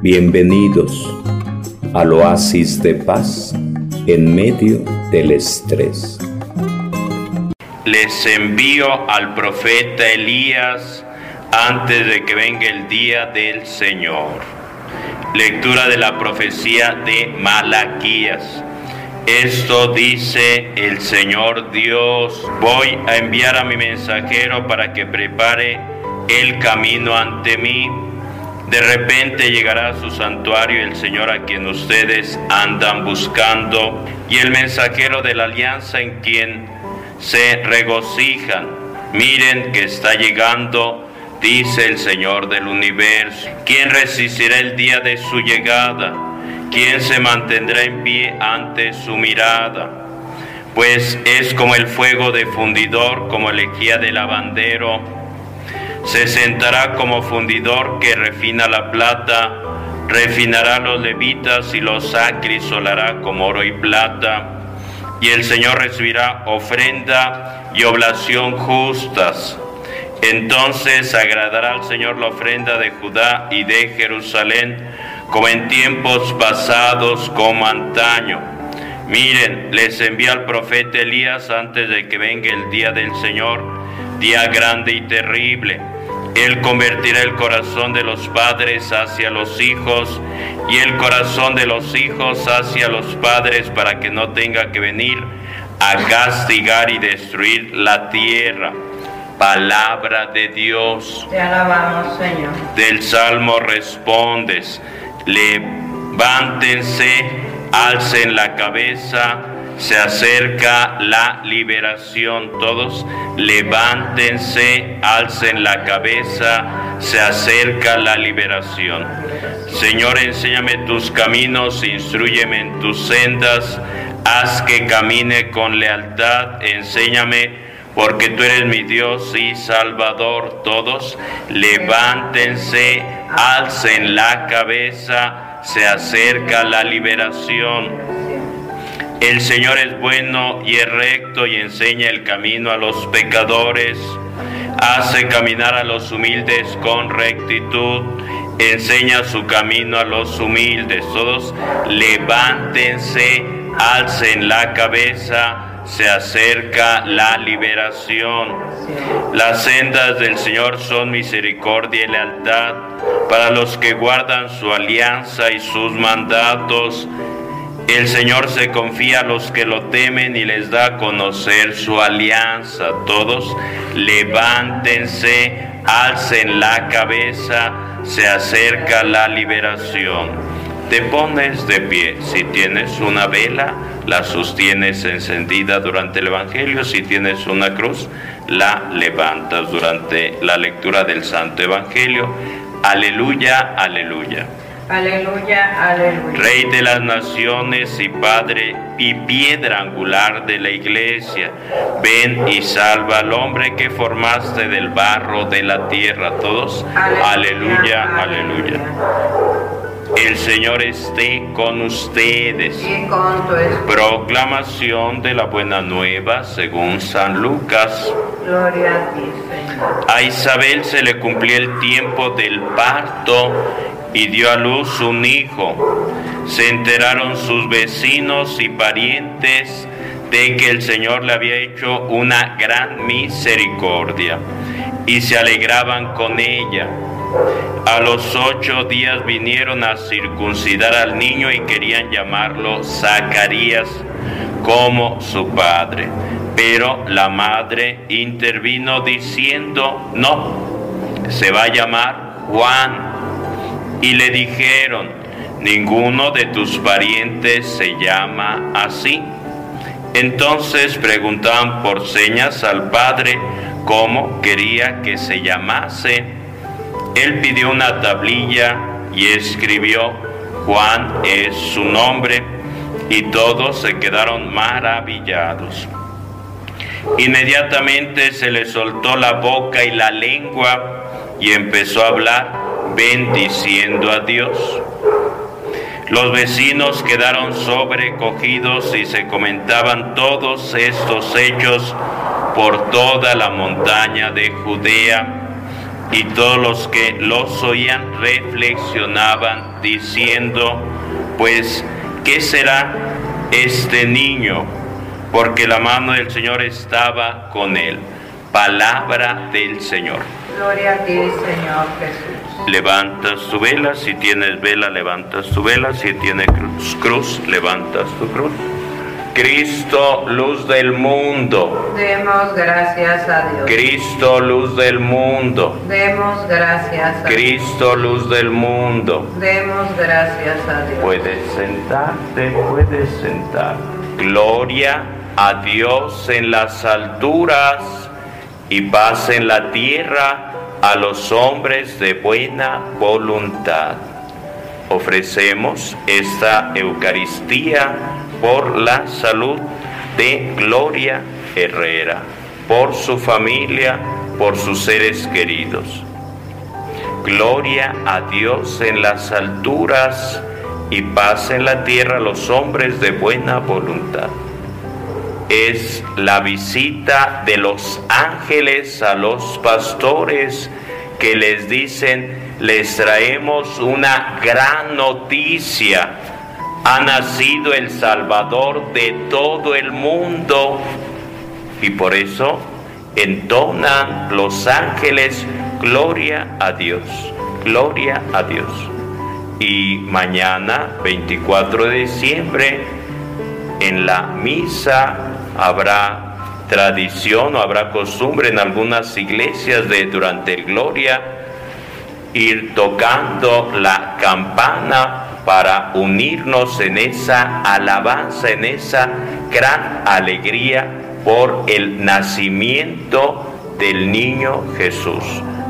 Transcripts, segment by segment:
Bienvenidos al oasis de paz en medio del estrés. Les envío al profeta Elías antes de que venga el día del Señor. Lectura de la profecía de Malaquías. Esto dice el Señor Dios, voy a enviar a mi mensajero para que prepare el camino ante mí. De repente llegará a su santuario el Señor a quien ustedes andan buscando y el mensajero de la alianza en quien se regocijan. Miren que está llegando, dice el Señor del universo. ¿Quién resistirá el día de su llegada? ¿Quién se mantendrá en pie ante su mirada? Pues es como el fuego de fundidor, como lejía de lavandero se sentará como fundidor que refina la plata, refinará los levitas y los acrisolará como oro y plata. Y el Señor recibirá ofrenda y oblación justas. Entonces agradará al Señor la ofrenda de Judá y de Jerusalén, como en tiempos pasados, como antaño. Miren, les envía al profeta Elías antes de que venga el día del Señor, día grande y terrible él convertirá el corazón de los padres hacia los hijos y el corazón de los hijos hacia los padres para que no tenga que venir a castigar y destruir la tierra. Palabra de Dios. Te alabamos, Señor. Del Salmo respondes, levántense, alcen la cabeza se acerca la liberación. Todos levántense, alcen la cabeza, se acerca la liberación. Señor, enséñame tus caminos, instruyeme en tus sendas, haz que camine con lealtad, enséñame porque tú eres mi Dios y Salvador. Todos levántense, alcen la cabeza, se acerca la liberación. El Señor es bueno y es recto y enseña el camino a los pecadores, hace caminar a los humildes con rectitud, enseña su camino a los humildes. Todos levántense, alcen la cabeza, se acerca la liberación. Las sendas del Señor son misericordia y lealtad para los que guardan su alianza y sus mandatos el Señor se confía a los que lo temen y les da a conocer su alianza. Todos levántense, alcen la cabeza, se acerca la liberación. Te pones de pie. Si tienes una vela, la sostienes encendida durante el Evangelio. Si tienes una cruz, la levantas durante la lectura del Santo Evangelio. Aleluya, aleluya. Aleluya, aleluya. Rey de las naciones y Padre y piedra angular de la iglesia, ven y salva al hombre que formaste del barro de la tierra. Todos, aleluya, aleluya. El Señor esté con ustedes. Y con tu Proclamación de la buena nueva según San Lucas. Gloria a ti, Señor. A Isabel se le cumplió el tiempo del parto y dio a luz un hijo. Se enteraron sus vecinos y parientes de que el Señor le había hecho una gran misericordia y se alegraban con ella. A los ocho días vinieron a circuncidar al niño y querían llamarlo Zacarías como su padre. Pero la madre intervino diciendo, no, se va a llamar Juan y le dijeron, ninguno de tus parientes se llama así. Entonces preguntaban por señas al padre cómo quería que se llamase. Él pidió una tablilla y escribió, Juan es su nombre, y todos se quedaron maravillados. Inmediatamente se le soltó la boca y la lengua y empezó a hablar bendiciendo a Dios. Los vecinos quedaron sobrecogidos y se comentaban todos estos hechos por toda la montaña de Judea. Y todos los que los oían reflexionaban diciendo, pues, ¿qué será este niño? Porque la mano del Señor estaba con él. Palabra del Señor. Gloria a ti, Señor Jesús. Levantas tu vela, si tienes vela, levantas tu vela, si tienes cruz, cruz, levantas tu cruz. Cristo, luz del mundo. Demos gracias a Dios. Cristo, luz del mundo. Demos gracias a Dios. Cristo, luz del mundo. Demos gracias a Dios. Puedes sentarte, puedes sentar. Gloria a Dios en las alturas y paz en la tierra a los hombres de buena voluntad. Ofrecemos esta Eucaristía por la salud de Gloria Herrera, por su familia, por sus seres queridos. Gloria a Dios en las alturas y paz en la tierra a los hombres de buena voluntad. Es la visita de los ángeles a los pastores que les dicen, les traemos una gran noticia. Ha nacido el Salvador de todo el mundo. Y por eso entonan los ángeles, gloria a Dios, gloria a Dios. Y mañana, 24 de diciembre, en la misa habrá tradición o habrá costumbre en algunas iglesias de durante el Gloria ir tocando la campana para unirnos en esa alabanza, en esa gran alegría por el nacimiento del niño Jesús.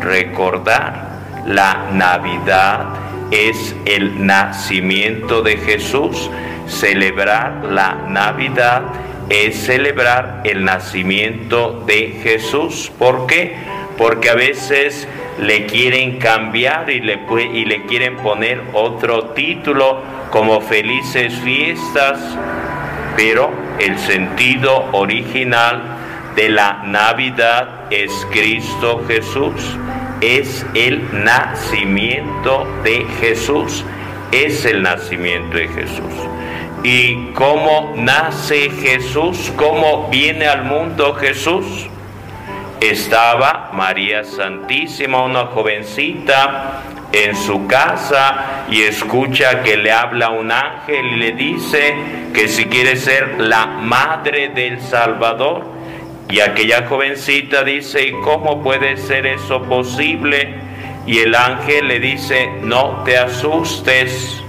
Recordar la Navidad es el nacimiento de Jesús. Celebrar la Navidad es celebrar el nacimiento de Jesús. ¿Por qué? Porque a veces le quieren cambiar y le, y le quieren poner otro título como felices fiestas, pero el sentido original de la Navidad es Cristo Jesús, es el nacimiento de Jesús, es el nacimiento de Jesús. ¿Y cómo nace Jesús? ¿Cómo viene al mundo Jesús? Estaba María Santísima, una jovencita, en su casa y escucha que le habla un ángel y le dice que si quiere ser la madre del Salvador. Y aquella jovencita dice, ¿y cómo puede ser eso posible? Y el ángel le dice, no te asustes,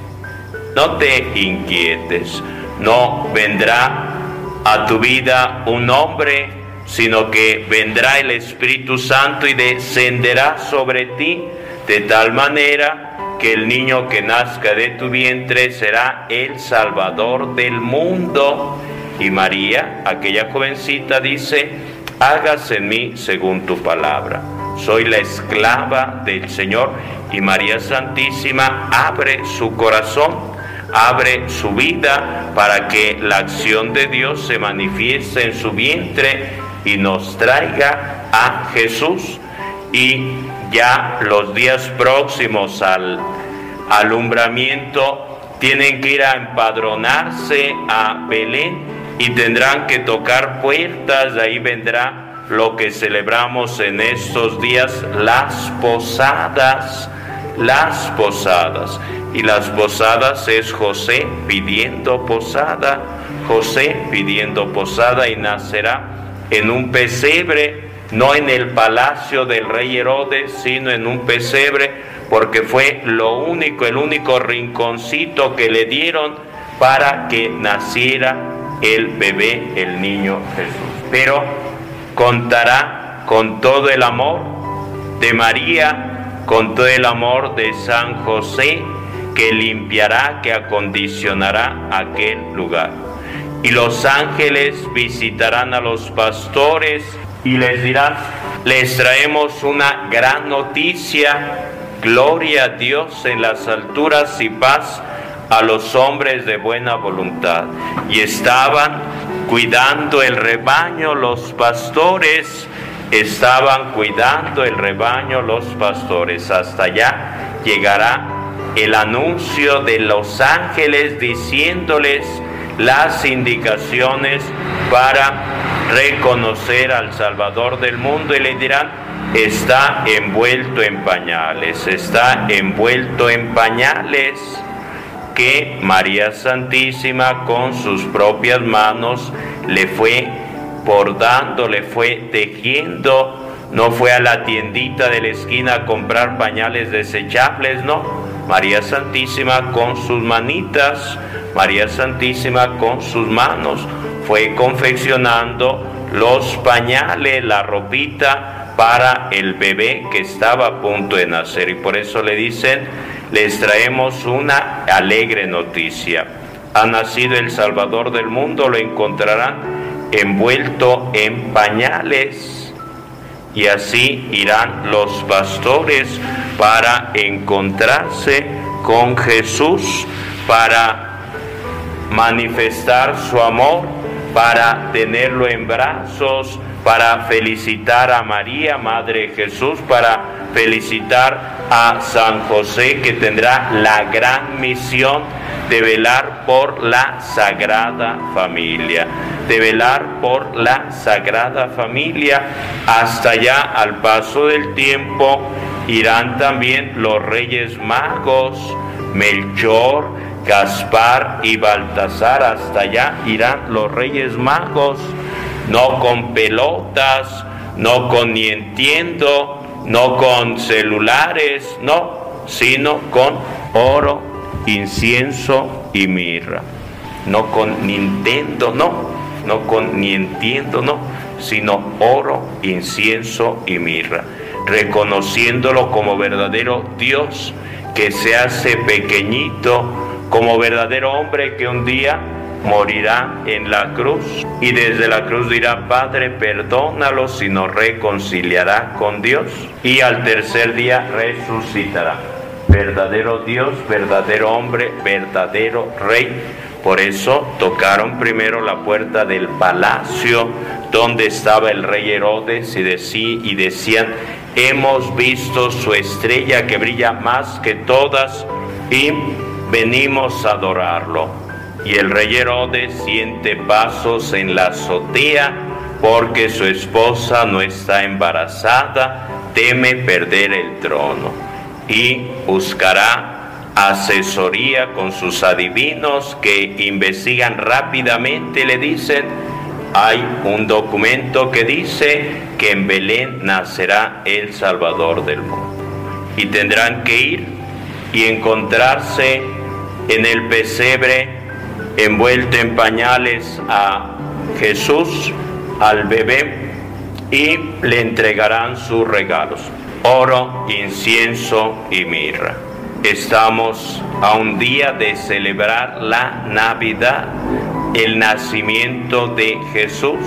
no te inquietes, no vendrá a tu vida un hombre, sino que vendrá el Espíritu Santo y descenderá sobre ti de tal manera que el niño que nazca de tu vientre será el Salvador del mundo. Y María, aquella jovencita, dice, hágase en mí según tu palabra. Soy la esclava del Señor y María Santísima abre su corazón, abre su vida para que la acción de Dios se manifieste en su vientre y nos traiga a Jesús. Y ya los días próximos al alumbramiento tienen que ir a empadronarse a Belén y tendrán que tocar puertas, de ahí vendrá lo que celebramos en estos días, las posadas, las posadas. Y las posadas es José pidiendo posada, José pidiendo posada y nacerá en un pesebre, no en el palacio del rey Herodes, sino en un pesebre, porque fue lo único, el único rinconcito que le dieron para que naciera el bebé, el niño Jesús. Pero contará con todo el amor de María, con todo el amor de San José, que limpiará, que acondicionará aquel lugar. Y los ángeles visitarán a los pastores y les dirán, les traemos una gran noticia, gloria a Dios en las alturas y paz a los hombres de buena voluntad. Y estaban cuidando el rebaño los pastores estaban cuidando el rebaño los pastores. Hasta allá llegará el anuncio de los ángeles diciéndoles las indicaciones para reconocer al Salvador del mundo y le dirán, está envuelto en pañales, está envuelto en pañales que María Santísima con sus propias manos le fue bordando, le fue tejiendo, no fue a la tiendita de la esquina a comprar pañales desechables, no. María Santísima con sus manitas, María Santísima con sus manos fue confeccionando los pañales, la ropita para el bebé que estaba a punto de nacer. Y por eso le dicen, les traemos una alegre noticia. Ha nacido el Salvador del mundo, lo encontrarán envuelto en pañales. Y así irán los pastores para encontrarse con Jesús, para manifestar su amor, para tenerlo en brazos, para felicitar a María, Madre de Jesús, para felicitar a San José que tendrá la gran misión de velar por la Sagrada Familia, de velar por la Sagrada Familia. Hasta allá, al paso del tiempo, irán también los Reyes Magos, Melchor, Gaspar y Baltasar, hasta allá irán los Reyes Magos, no con pelotas, no con ni entiendo, no con celulares, no, sino con oro, incienso y mirra. No con Nintendo, no, no con ni entiendo, no, sino oro, incienso y mirra, reconociéndolo como verdadero Dios que se hace pequeñito como verdadero hombre que un día morirá en la cruz y desde la cruz dirá, Padre, perdónalo si nos reconciliará con Dios y al tercer día resucitará. Verdadero Dios, verdadero hombre, verdadero rey. Por eso tocaron primero la puerta del palacio donde estaba el rey Herodes y, y decían, hemos visto su estrella que brilla más que todas y venimos a adorarlo. Y el rey Herodes siente pasos en la azotea porque su esposa no está embarazada, teme perder el trono y buscará asesoría con sus adivinos que investigan rápidamente, le dicen, hay un documento que dice que en Belén nacerá el Salvador del mundo. Y tendrán que ir y encontrarse en el pesebre envuelto en pañales a Jesús, al bebé, y le entregarán sus regalos, oro, incienso y mirra. Estamos a un día de celebrar la Navidad, el nacimiento de Jesús.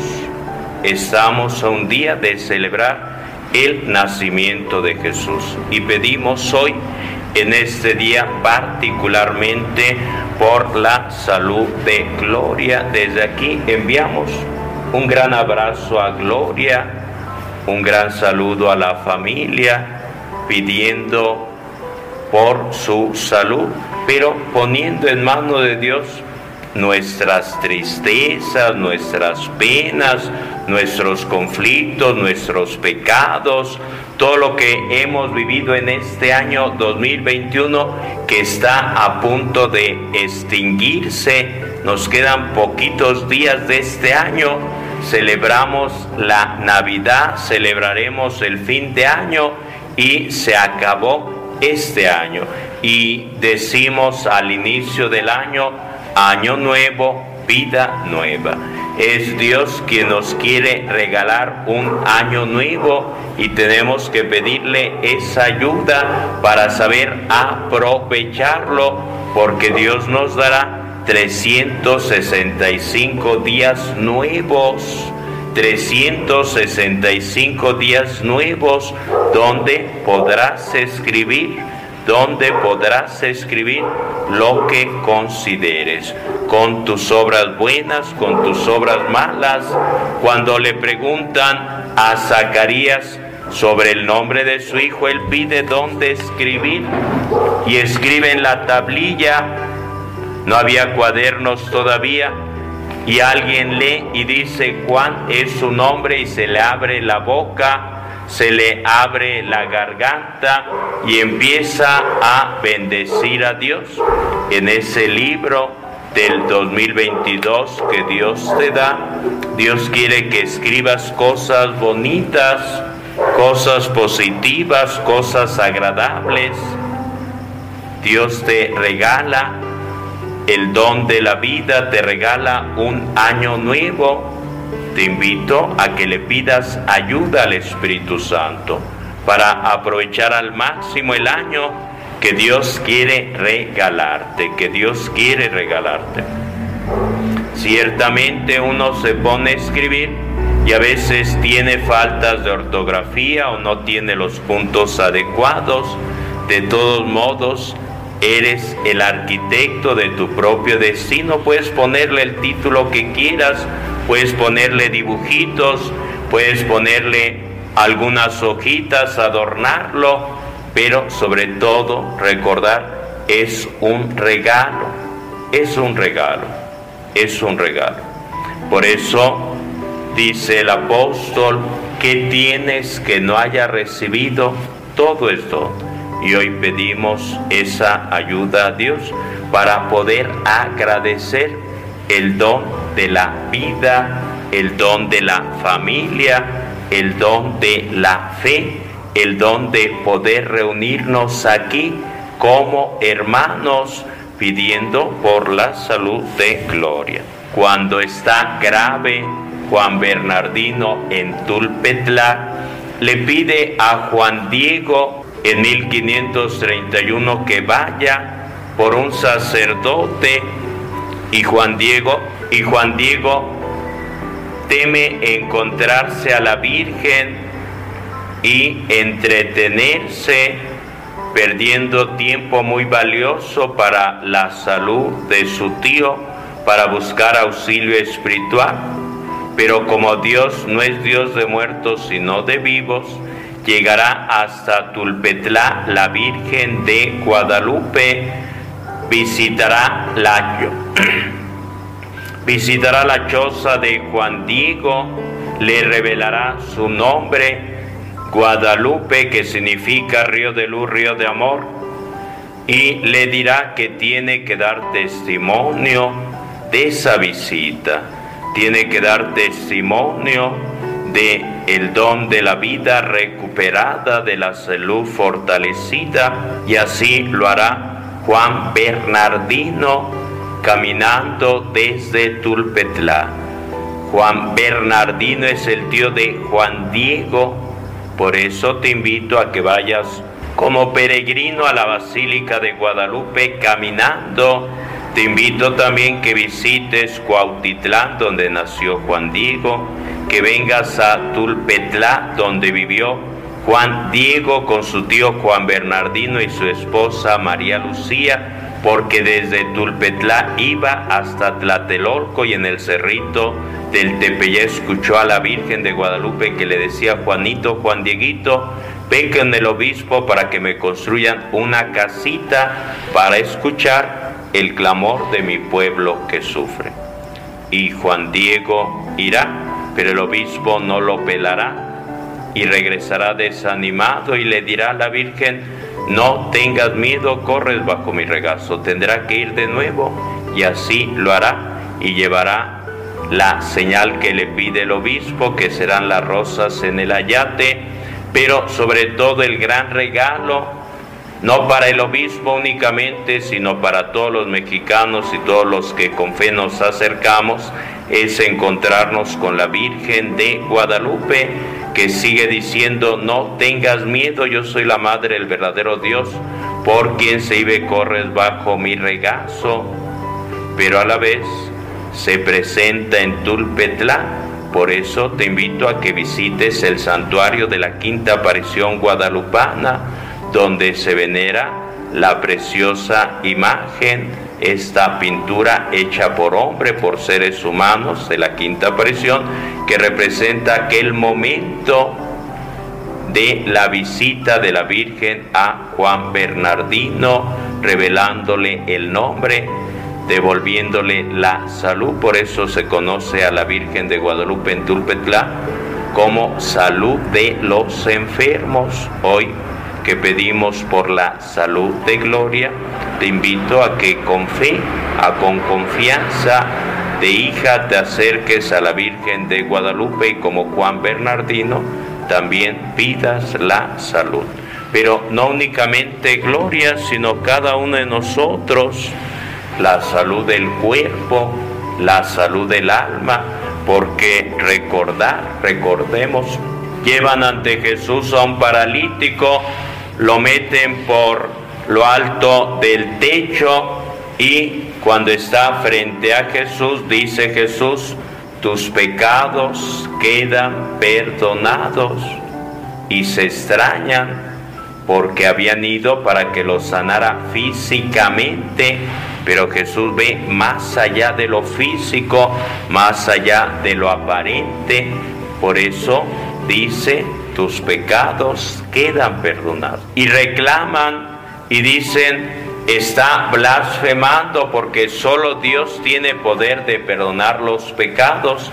Estamos a un día de celebrar el nacimiento de Jesús y pedimos hoy en este día particularmente por la salud de Gloria. Desde aquí enviamos un gran abrazo a Gloria, un gran saludo a la familia, pidiendo por su salud, pero poniendo en manos de Dios nuestras tristezas, nuestras penas, nuestros conflictos, nuestros pecados, todo lo que hemos vivido en este año 2021 que está a punto de extinguirse. Nos quedan poquitos días de este año. Celebramos la Navidad, celebraremos el fin de año y se acabó este año. Y decimos al inicio del año, año nuevo, vida nueva. Es Dios quien nos quiere regalar un año nuevo y tenemos que pedirle esa ayuda para saber aprovecharlo porque Dios nos dará 365 días nuevos. 365 días nuevos donde podrás escribir donde podrás escribir lo que consideres, con tus obras buenas, con tus obras malas. Cuando le preguntan a Zacarías sobre el nombre de su hijo, él pide dónde escribir y escribe en la tablilla. No había cuadernos todavía y alguien lee y dice cuán es su nombre y se le abre la boca se le abre la garganta y empieza a bendecir a Dios. En ese libro del 2022 que Dios te da, Dios quiere que escribas cosas bonitas, cosas positivas, cosas agradables. Dios te regala el don de la vida, te regala un año nuevo te invito a que le pidas ayuda al Espíritu Santo para aprovechar al máximo el año que Dios quiere regalarte, que Dios quiere regalarte. Ciertamente uno se pone a escribir y a veces tiene faltas de ortografía o no tiene los puntos adecuados. De todos modos, eres el arquitecto de tu propio destino. Puedes ponerle el título que quieras puedes ponerle dibujitos, puedes ponerle algunas hojitas, adornarlo, pero sobre todo recordar, es un regalo, es un regalo, es un regalo. Por eso dice el apóstol, que tienes que no haya recibido? Todo esto. Y hoy pedimos esa ayuda a Dios para poder agradecer el don de la vida, el don de la familia, el don de la fe, el don de poder reunirnos aquí como hermanos pidiendo por la salud de Gloria. Cuando está grave Juan Bernardino en Tulpetla, le pide a Juan Diego en 1531 que vaya por un sacerdote y Juan Diego y Juan Diego teme encontrarse a la Virgen y entretenerse perdiendo tiempo muy valioso para la salud de su tío para buscar auxilio espiritual. Pero como Dios no es Dios de muertos sino de vivos, llegará hasta Tulpetlá. La Virgen de Guadalupe, visitará la visitará la choza de Juan Diego, le revelará su nombre, Guadalupe, que significa río de luz, río de amor, y le dirá que tiene que dar testimonio de esa visita, tiene que dar testimonio el don de la vida recuperada, de la salud fortalecida, y así lo hará Juan Bernardino caminando desde Tulpetla. Juan Bernardino es el tío de Juan Diego, por eso te invito a que vayas como peregrino a la Basílica de Guadalupe caminando. Te invito también que visites Cuautitlán, donde nació Juan Diego, que vengas a Tulpetla, donde vivió Juan Diego con su tío Juan Bernardino y su esposa María Lucía, porque desde Tulpetlá iba hasta Tlatelolco y en el cerrito del Tepeyé escuchó a la Virgen de Guadalupe que le decía Juanito, Juan Dieguito, ven con el obispo para que me construyan una casita para escuchar el clamor de mi pueblo que sufre. Y Juan Diego irá, pero el obispo no lo pelará y regresará desanimado y le dirá a la Virgen, no tengas miedo, corres bajo mi regazo, tendrá que ir de nuevo y así lo hará y llevará la señal que le pide el obispo, que serán las rosas en el ayate, pero sobre todo el gran regalo, no para el obispo únicamente, sino para todos los mexicanos y todos los que con fe nos acercamos, es encontrarnos con la Virgen de Guadalupe, que sigue diciendo, no tengas miedo, yo soy la madre del verdadero Dios, por quien se iba corres bajo mi regazo, pero a la vez se presenta en Tulpetla. Por eso te invito a que visites el santuario de la quinta aparición guadalupana, donde se venera la preciosa imagen, esta pintura hecha por hombre, por seres humanos de la quinta aparición, que representa aquel momento de la visita de la Virgen a Juan Bernardino, revelándole el nombre, devolviéndole la salud. Por eso se conoce a la Virgen de Guadalupe en Tulpetlán como salud de los enfermos. Hoy que pedimos por la salud de gloria, te invito a que con fe, a con confianza de hija te acerques a la Virgen de Guadalupe y como Juan Bernardino también pidas la salud. Pero no únicamente gloria, sino cada uno de nosotros, la salud del cuerpo, la salud del alma, porque recordar, recordemos, llevan ante Jesús a un paralítico, lo meten por lo alto del techo y cuando está frente a Jesús, dice Jesús, tus pecados quedan perdonados y se extrañan porque habían ido para que los sanara físicamente, pero Jesús ve más allá de lo físico, más allá de lo aparente, por eso dice, tus pecados quedan perdonados. Y reclaman y dicen, está blasfemando porque solo Dios tiene poder de perdonar los pecados.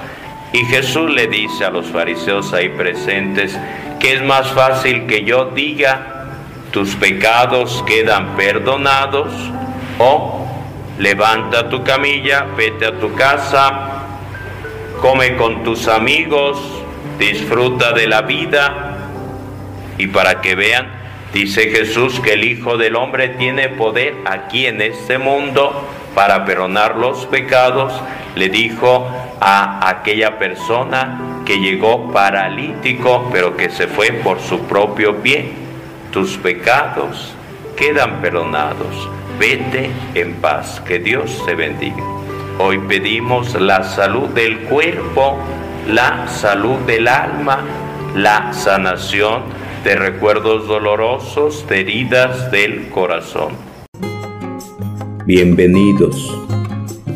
Y Jesús le dice a los fariseos ahí presentes que es más fácil que yo diga, tus pecados quedan perdonados, o levanta tu camilla, vete a tu casa, come con tus amigos, disfruta de la vida, y para que vean Dice Jesús que el Hijo del Hombre tiene poder aquí en este mundo para perdonar los pecados. Le dijo a aquella persona que llegó paralítico, pero que se fue por su propio pie. Tus pecados quedan perdonados. Vete en paz. Que Dios te bendiga. Hoy pedimos la salud del cuerpo, la salud del alma, la sanación de recuerdos dolorosos, de heridas del corazón. Bienvenidos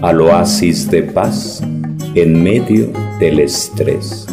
al oasis de paz en medio del estrés.